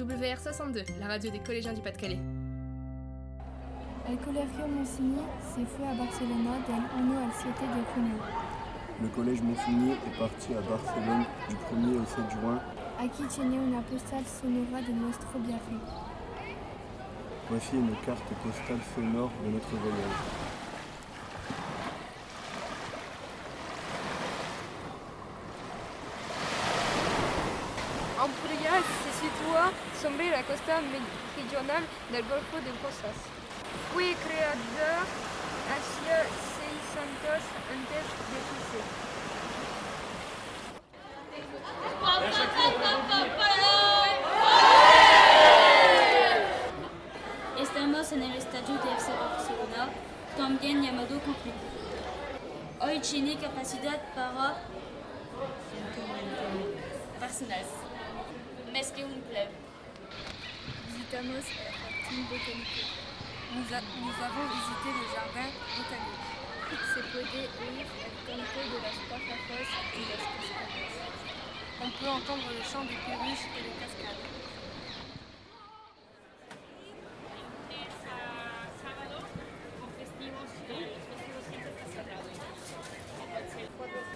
WR62, la radio des collégiens du Pas-de-Calais. El Colegio Monsigny se fue a Barcelona del 1 al 7 de junio. Le collège Monsigny est parti à Barcelone du 1er au 7 juin. Aquí tiene una postal sonora de nuestro viaje. Voici une carte postale sonore de notre voyage. Ampurias se sitúa sobre la costa meridional del Golfo de Rosas. Fue creada hacia 600 antes de Cristo. Estamos en el estadio de FC Barcelona, también llamado completo. Hoy tiene capacidad para personas, un club. Visitamos el jardín botánico. Nous, a- nous avons visité le jardin botanique. Se puede oír el canto de las pájaros y las cascadas. On peut entendre le chant des perruches et des cascades.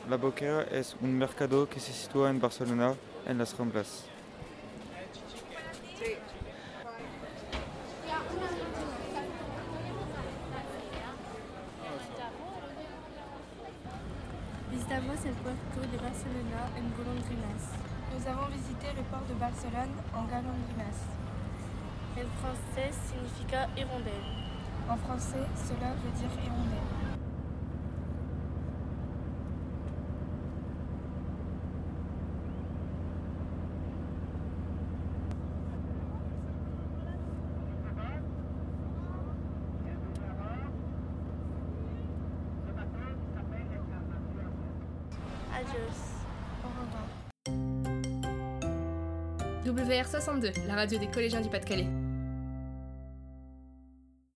La Boquera es un mercado que se sitúa en Barcelona, en las Ramblas. Visitamos el puerto de Barcelona en golondrinas. Nous avons visité le port de Barcelone en Galondrinas. En français significa hirondelle. En français, cela veut dire hirondelle. Adios. Au revoir. WR62, la radio des collégiens du Pas-de-Calais.